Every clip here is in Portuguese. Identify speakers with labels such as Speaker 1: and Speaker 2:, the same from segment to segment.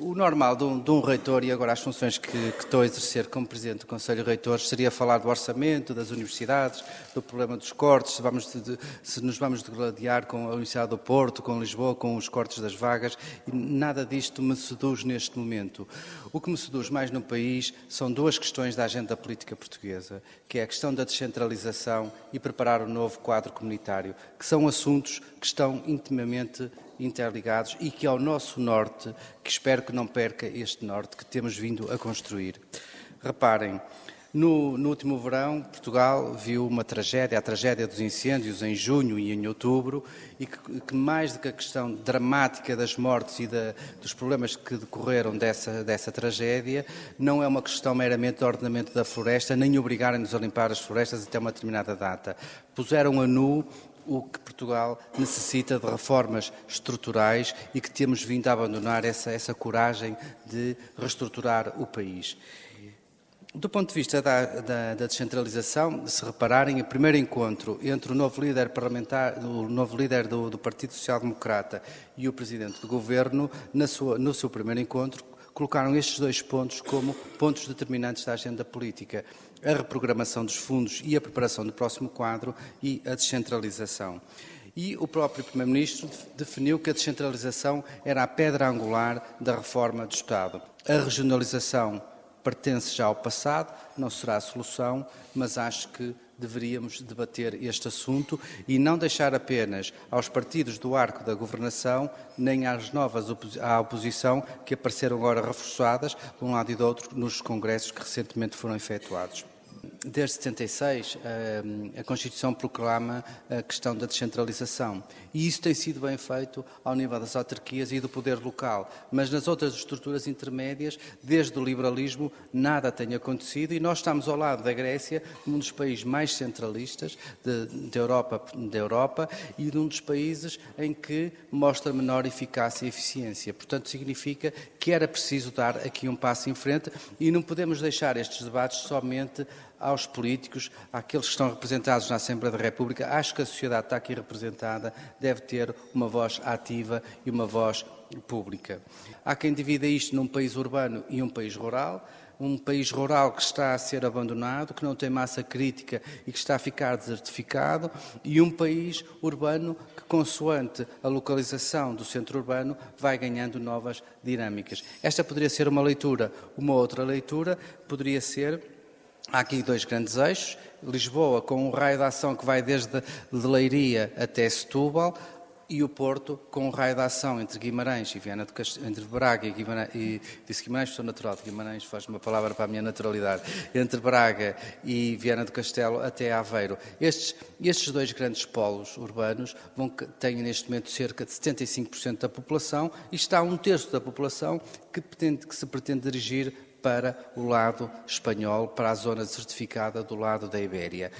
Speaker 1: O normal de um, de um, reitor, e agora as funções que, que, estou a exercer como Presidente do Conselho de Reitores, seria falar do orçamento, das universidades, do problema dos cortes, se, vamos de, se nos vamos degladiar com a Universidade do Porto, com Lisboa, com os cortes das vagas, e nada disto me seduz neste momento. O que me seduz mais no país são duas questões da agenda política portuguesa, que é a questão da descentralização e preparar o um novo quadro comunitário, que são assuntos que estão intimamente interligados e que ao nosso norte, que espero que não perca este norte que temos vindo a construir. Reparem, no, no, último verão, Portugal viu uma tragédia, a tragédia dos incêndios em junho e em outubro, e que, que mais do que a questão dramática das mortes e da, dos problemas que decorreram dessa, dessa tragédia, não é uma questão meramente de ordenamento da floresta, nem obrigarem-nos a limpar as florestas até uma determinada data. Puseram a nu o que Portugal necessita de reformas estruturais e que temos vindo a abandonar essa, essa coragem de reestruturar o país. Do ponto de vista da, da, da, descentralização, se repararem, o primeiro encontro entre o novo líder parlamentar, o novo líder do, do Partido Social Democrata e o Presidente do Governo, sua, no seu primeiro encontro, colocaram estes dois pontos como pontos determinantes da agenda política a reprogramação dos fundos e a preparação do próximo quadro e a descentralização. E o próprio Primeiro-Ministro definiu que a descentralização era a pedra angular da reforma do Estado. A regionalização pertence já ao passado, não será a solução, mas acho que deveríamos debater este assunto e não deixar apenas aos partidos do arco da governação, nem às novas à oposição que apareceram agora reforçadas, de um lado e do outro, nos congressos que recentemente foram efetuados. Desde 76, eh, a Constituição proclama a questão da descentralização. E isso tem sido bem feito ao nível das autarquias e do poder local, mas nas outras estruturas intermédias, desde o liberalismo, nada tem acontecido. E nós estamos ao lado da Grécia, um dos países mais centralistas da Europa, Europa e de um dos países em que mostra menor eficácia e eficiência. Portanto, significa que era preciso dar aqui um passo em frente e não podemos deixar estes debates somente aos políticos, àqueles que estão representados na Assembleia da República. Acho que a sociedade está aqui representada, deve ter uma voz ativa e uma voz pública. Há quem divida isto num país urbano e um país rural. Um país rural que está a ser abandonado, que não tem massa crítica e que está a ficar desertificado, e um país urbano que, consoante a localização do centro urbano, vai ganhando novas dinâmicas. Esta poderia ser uma leitura. Uma outra leitura poderia ser Há aqui dois grandes eixos. Lisboa, com um raio de ação que vai desde de Leiria até Setúbal, e o Porto, com um raio de ação entre Guimarães e Viana do Castelo, entre Braga e Guimarães, e disse Guimarães, sou natural de Guimarães, faz uma palavra para a minha naturalidade, entre Braga e Viana do Castelo até Aveiro. Estes, estes dois grandes polos urbanos vão, têm neste momento cerca de 75% da população e está um terço da população que, pretende, que se pretende dirigir para o lado espanhol, para a zona certificada do lado da Ibéria.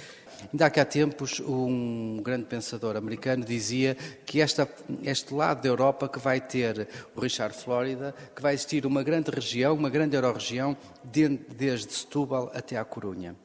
Speaker 1: Ainda há tempos, um grande pensador americano dizia que esta, este lado da Europa que vai ter o Richard Flórida, que vai existir uma grande região, uma grande eurorregião, desde Setúbal até à Corunha.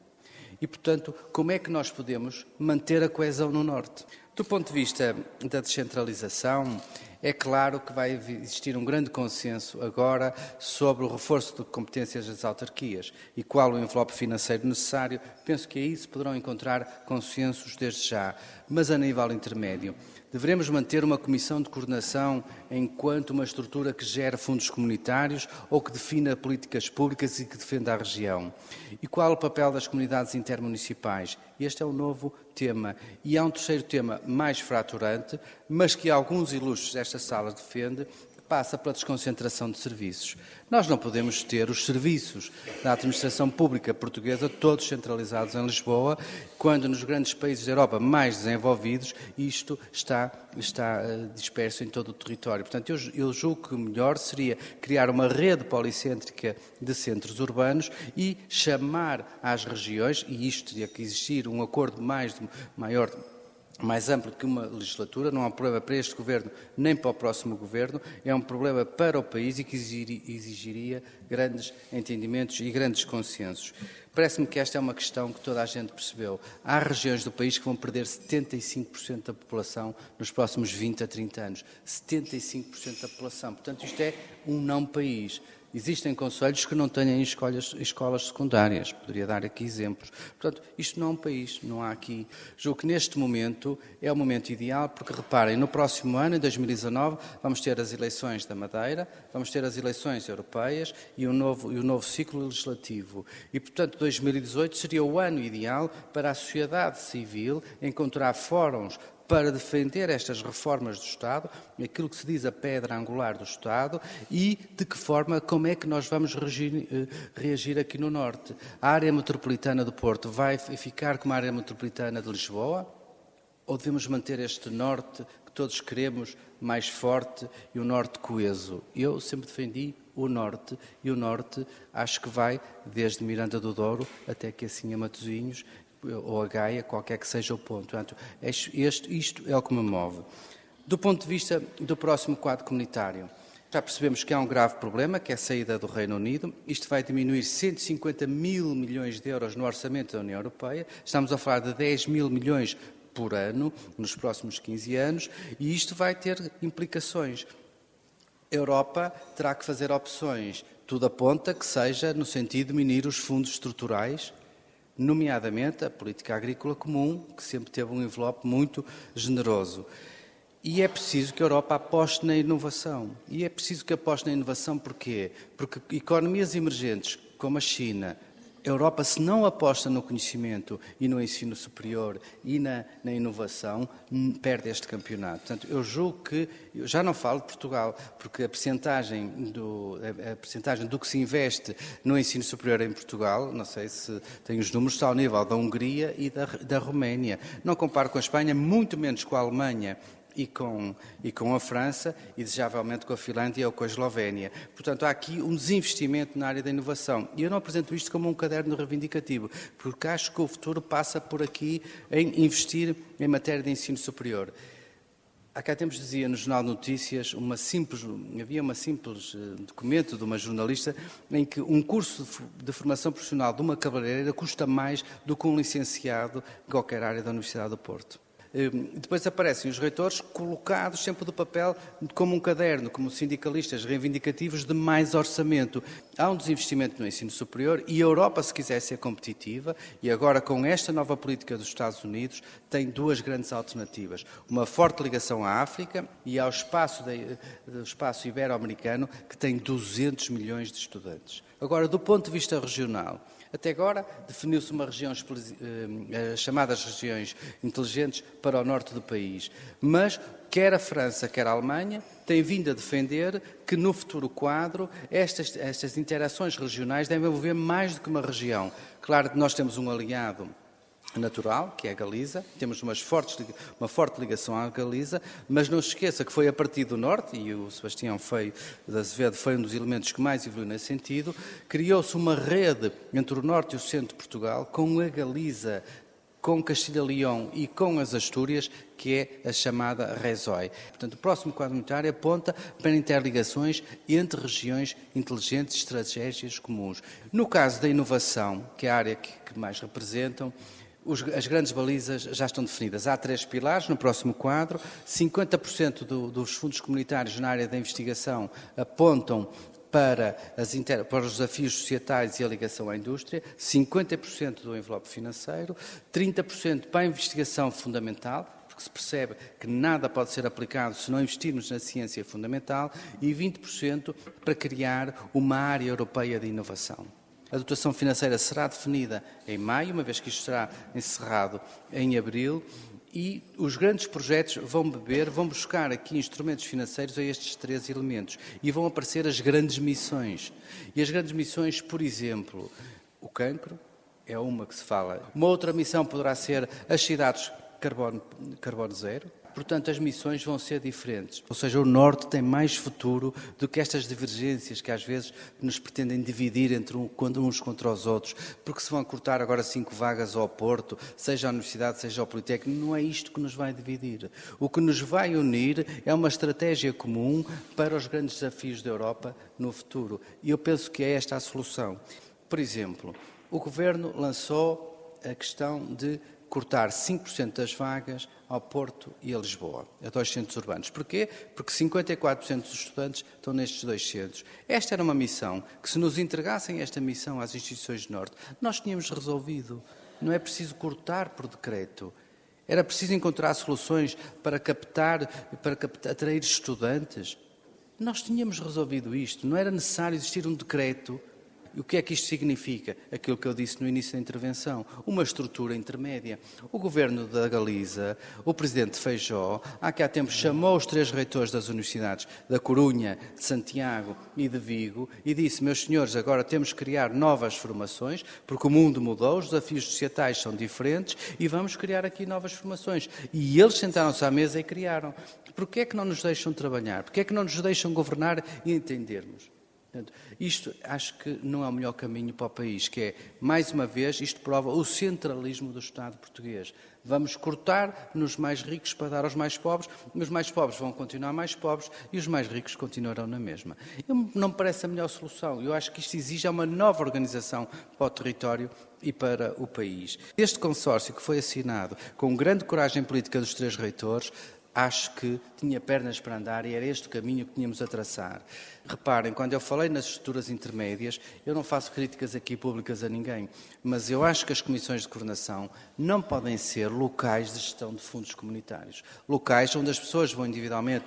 Speaker 1: E, portanto, como é que nós podemos manter a coesão no Norte? Do ponto de vista da descentralização, é claro que vai existir um grande consenso agora sobre o reforço de competências das autarquias e qual o envelope financeiro necessário. Penso que aí se poderão encontrar consensos desde já, mas a nível intermédio. Devemos manter uma comissão de coordenação enquanto uma estrutura que gera fundos comunitários ou que defina políticas públicas e que defenda a região? E qual o papel das comunidades intermunicipais? Este é o novo tema. E há um terceiro tema mais fraturante, mas que alguns ilustres desta sala defendem, passa pela desconcentração de serviços. Nós não podemos ter os serviços da administração pública portuguesa todos centralizados em Lisboa, quando nos grandes países da Europa mais desenvolvidos isto está, está eh, disperso em todo o território. Portanto, eu, eu julgo que o melhor seria criar uma rede policêntrica de centros urbanos e chamar às regiões, e isto teria que existir um acordo mais maior mais amplo que uma legislatura, não é um problema para este governo nem para o próximo governo, é um problema para o país e que exigiria grandes entendimentos e grandes consensos. Parece-me que esta é uma questão que toda a gente percebeu. Há regiões do país que vão perder 75% da população nos próximos 20 a 30 anos. 75% da população. Portanto, isto é um não país. Existem conselhos que não têm escolas, escolas secundárias, poderia dar aqui exemplos. Portanto, isto não é um país, não há aqui. Julgo que neste momento é o momento ideal, porque reparem, no próximo ano, em 2019, vamos ter as eleições da Madeira, vamos ter as eleições europeias e o novo, e o novo ciclo legislativo. E, portanto, 2018 seria o ano ideal para a sociedade civil encontrar fóruns para defender estas reformas do Estado, aquilo que se diz a pedra angular do Estado e de que forma, como é que nós vamos reagir, eh, reagir aqui no Norte. A área metropolitana do Porto vai ficar como a área metropolitana de Lisboa? Ou devemos manter este Norte que todos queremos mais forte e o Norte coeso? Eu sempre defendi o Norte e o Norte acho que vai desde Miranda do Douro até que assim a Matosinhos ou a Gaia, qualquer que seja o ponto. Portanto, este, isto é o que me move. Do ponto de vista do próximo quadro comunitário, já percebemos que há um grave problema, que é a saída do Reino Unido. Isto vai diminuir 150 mil milhões de euros no orçamento da União Europeia. Estamos a falar de 10 mil milhões por ano nos próximos 15 anos e isto vai ter implicações. A Europa terá que fazer opções. Tudo aponta que seja no sentido de diminuir os fundos estruturais nomeadamente a política agrícola comum, que sempre teve um envelope muito generoso. E é preciso que a Europa aposte na inovação. E é preciso que aposte na inovação porquê? Porque economias emergentes como a China, a Europa, se não aposta no conhecimento e no ensino superior e na, na, inovação, perde este campeonato. Portanto, eu julgo que, eu já não falo de Portugal, porque a percentagem, do, a, a percentagem do que se investe no ensino superior em Portugal, não sei se tem os números, está ao nível da Hungria e da, da Roménia. Não comparo com a Espanha, muito menos com a Alemanha e com, e com a França e, desejavelmente, com a Finlândia ou com a Eslovénia. Portanto, há aqui um desinvestimento na área da inovação. E eu não apresento isto como um caderno reivindicativo, porque acho que o futuro passa por aqui em investir em matéria de ensino superior. Há cá tempos dizia no Jornal de Notícias uma simples, havia uma simples eh, documento de uma jornalista em que um curso de formação profissional de uma cabeleireira custa mais do que um licenciado em qualquer área da Universidade do Porto. Hum, depois aparecem os reitores colocados sempre do papel como um caderno, como sindicalistas reivindicativos de mais orçamento. Há um desinvestimento no ensino superior e a Europa, se quiser ser competitiva, e agora com esta nova política dos Estados Unidos, tem duas grandes alternativas. Uma forte ligação à África e ao espaço, de, espaço ibero-americano, que tem 200 milhões de estudantes. Agora, do ponto de vista regional, até agora definiu-se uma região, eh, as chamadas regiões inteligentes para o norte do país, mas quer a França, quer a Alemanha têm vindo a defender que no futuro quadro estas, estas interações regionais devem envolver mais do que uma região. Claro que nós temos um aliado natural, que é a Galiza, temos fortes, uma forte ligação à Galiza, mas não se esqueça que foi a partir do Norte, e o Sebastião Feio de Azevedo foi um dos elementos que mais evoluiu nesse sentido, criou-se uma rede entre o Norte e o Centro de Portugal, com a Galiza com Castilha-Leão e com as Astúrias, que é a chamada RESOI. Portanto, o próximo quadro monetário aponta para interligações entre regiões inteligentes e estratégias comuns. No caso da inovação, que é a área que mais representam, os, as grandes balizas já estão definidas. Há três pilares no próximo quadro. 50% do, dos fundos comunitários na área da investigação apontam para, inter... para, os desafios societais e a ligação à indústria, 50% do envelope financeiro, 30% para a investigação fundamental, porque se percebe que nada pode ser aplicado se não investirmos na ciência fundamental, e 20% para criar uma área europeia de inovação. A dotação financeira será definida em maio, uma vez que isto será encerrado em abril, e os grandes projetos vão beber, vão buscar aqui instrumentos financeiros a estes três elementos e vão aparecer as grandes missões. E as grandes missões, por exemplo, o cancro é uma que se fala. Uma outra missão poderá ser as cidades carbono, carbono zero, portanto as missões vão ser diferentes. Ou seja, o Norte tem mais futuro do que estas divergências que às vezes nos pretendem dividir entre um, uns contra os outros, porque se vão cortar agora cinco vagas ao Porto, seja a Universidade, seja ao Politécnico, não é isto que nos vai dividir. O que nos vai unir é uma estratégia comum para os grandes desafios da Europa no futuro. E eu penso que é esta a solução. Por exemplo, o Governo lançou a questão de cortar 5% das vagas ao Porto e a Lisboa, a dois centros urbanos. Porquê? Porque 54% dos estudantes estão nestes dois centros. Esta era uma missão que, se nos entregassem esta missão às instituições do Norte, nós tínhamos resolvido. Não é preciso cortar por decreto. Era preciso encontrar soluções para captar, para captar, atrair estudantes. Nós tínhamos resolvido isto. Não era necessário existir um decreto e o que é que isto significa? Aquilo que eu disse no início da intervenção, uma estrutura intermédia. O governo da Galiza, o presidente Feijó, há que há tempo chamou os três reitores das universidades da Corunha, de Santiago e de Vigo e disse: Meus senhores, agora temos que criar novas formações, porque o mundo mudou, os desafios societais são diferentes e vamos criar aqui novas formações. E eles sentaram-se à mesa e criaram. Porquê é que não nos deixam trabalhar? Porquê é que não nos deixam governar e entendermos? Portanto, isto acho que não é o melhor caminho para o país, que é, mais uma vez, isto prova o centralismo do Estado português. Vamos cortar nos mais ricos para dar aos mais pobres, os mais pobres vão continuar mais pobres e os mais ricos continuarão na mesma. Eu, não me parece a melhor solução. Eu acho que isto exige uma nova organização para o território e para o país. Este consórcio que foi assinado com grande coragem política dos três reitores, acho que tinha pernas para andar e era este o caminho que tínhamos a traçar. Reparem, quando eu falei nas estruturas intermédias, eu não faço críticas aqui públicas a ninguém, mas eu acho que as comissões de coordenação não podem ser locais de gestão de fundos comunitários. Locais onde as pessoas vão individualmente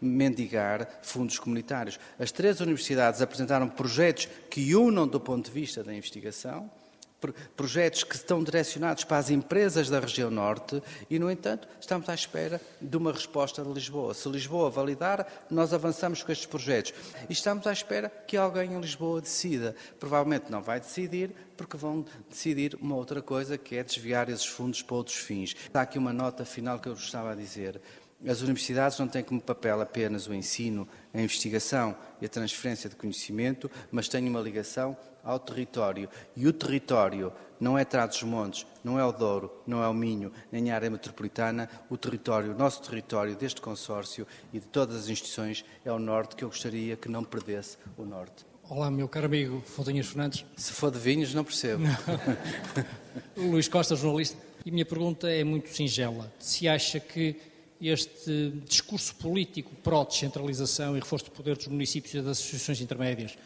Speaker 1: mendigar fundos comunitários. As três universidades apresentaram projetos que unam do ponto de vista da investigação, projetos que estão direcionados para as empresas da região norte e, no entanto, estamos à espera de uma resposta de Lisboa. Se Lisboa validar, nós avançamos com estes projetos. E estamos à espera que alguém em Lisboa decida. Provavelmente não vai decidir, porque vão decidir uma outra coisa, que é desviar esses fundos para outros fins. Há aqui uma nota final que eu gostava de dizer. As universidades não têm como papel apenas o ensino, a investigação e a transferência de conhecimento, mas têm uma ligação ao território. E o território não é Trás-os-Montes, não é o Douro, não é o Minho, nem a área metropolitana. O território, o nosso território deste consórcio e de todas as instituições é o Norte, que eu gostaria que não perdesse o Norte.
Speaker 2: Olá, meu caro amigo Fontinhas Fernandes.
Speaker 1: Se for de vinhos, não percebo.
Speaker 2: Não. Luís Costa, jornalista. E a minha pergunta é muito singela. Se acha que este discurso político pró-descentralização e reforço do poder dos municípios e das associações intermédias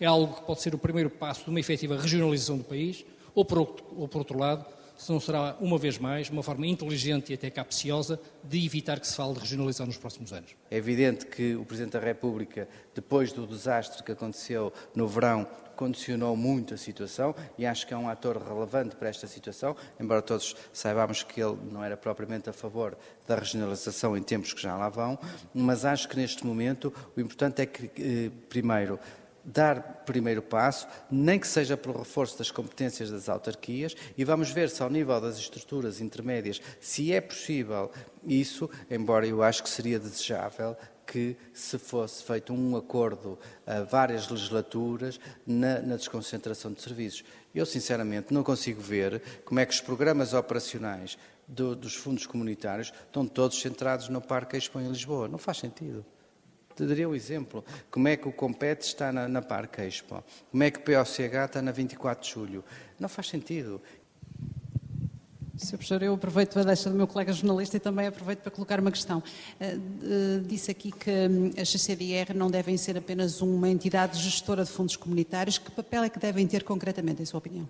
Speaker 2: é algo que pode ser o primeiro passo de uma efetiva regionalização do país, ou por, ou por outro lado, se não será, uma vez mais, uma forma inteligente e até capciosa de evitar que se fale de regionalizar nos próximos anos.
Speaker 1: É evidente que o Presidente da República, depois do desastre que aconteceu no verão, condicionou muito a situação e acho que é um ator relevante para esta situação, embora todos saibamos que ele não era propriamente a favor da regionalização em tempos que já lá vão, mas acho que neste momento o importante é que, eh, primeiro, dar primeiro passo, nem que seja pelo reforço das competências das autarquias, e vamos ver se ao nível das estruturas intermédias, se é possível isso, embora eu acho que seria desejável que se fosse feito um acordo a várias legislaturas na, na desconcentração de serviços. Eu, sinceramente, não consigo ver como é que os programas operacionais do, dos fundos comunitários estão todos centrados no Parque Expo em Lisboa. Não faz sentido. Te daria um exemplo. Como é que o Compete está na, na Parque Expo? Como é que o POCH está na 24 de Julho? Não faz sentido.
Speaker 3: Sr. Professor, eu aproveito a deixa do meu colega jornalista e também aproveito para colocar uma questão. Uh, disse aqui que hum, as CCDR não devem ser apenas uma entidade gestora de fundos comunitários. Que papel é que devem ter concretamente, em sua opinião?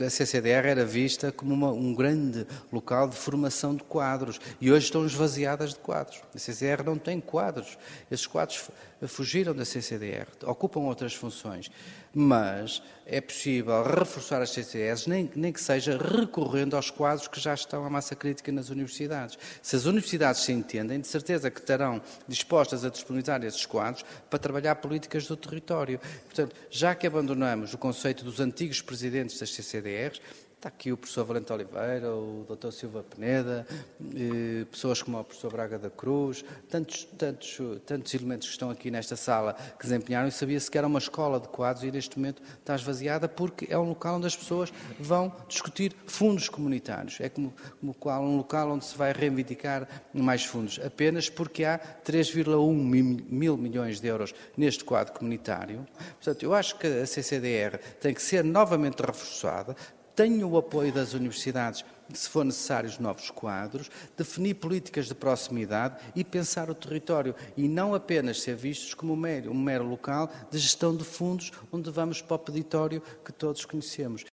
Speaker 1: A CCDR era vista como uma, um grande local de formação de quadros e hoje estão esvaziadas de quadros. A CCDR não tem quadros. Esses quadros fugiram da CCDR, ocupam outras funções mas é possível reforçar as CCS, nem, nem que seja recorrendo aos quadros que já estão à massa crítica nas universidades. Se as universidades se entendem, de certeza que estarão dispostas a disponibilizar esses quadros para trabalhar políticas do território. Portanto, já que abandonamos o conceito dos antigos presidentes das CCDRs, Está aqui o professor Valente Oliveira, o Dr. Silva Peneda, eh, pessoas como o professor Braga da Cruz, tantos, tantos, tantos elementos que estão aqui nesta sala que desempenharam e sabia-se que era uma escola de quadros e neste momento está esvaziada porque é um local onde as pessoas vão discutir fundos comunitários. É como, como um local onde se vai reivindicar mais fundos, apenas porque há 3,1 mil milhões de euros neste quadro comunitário. Portanto, eu acho que a CCDR tem que ser novamente reforçada, tenho o apoio das universidades, se for necessário, os novos quadros, definir políticas de proximidade e pensar o território e não apenas ser vistos como um mero, um mero local de gestão de fundos onde vamos para o peditório que todos conhecemos.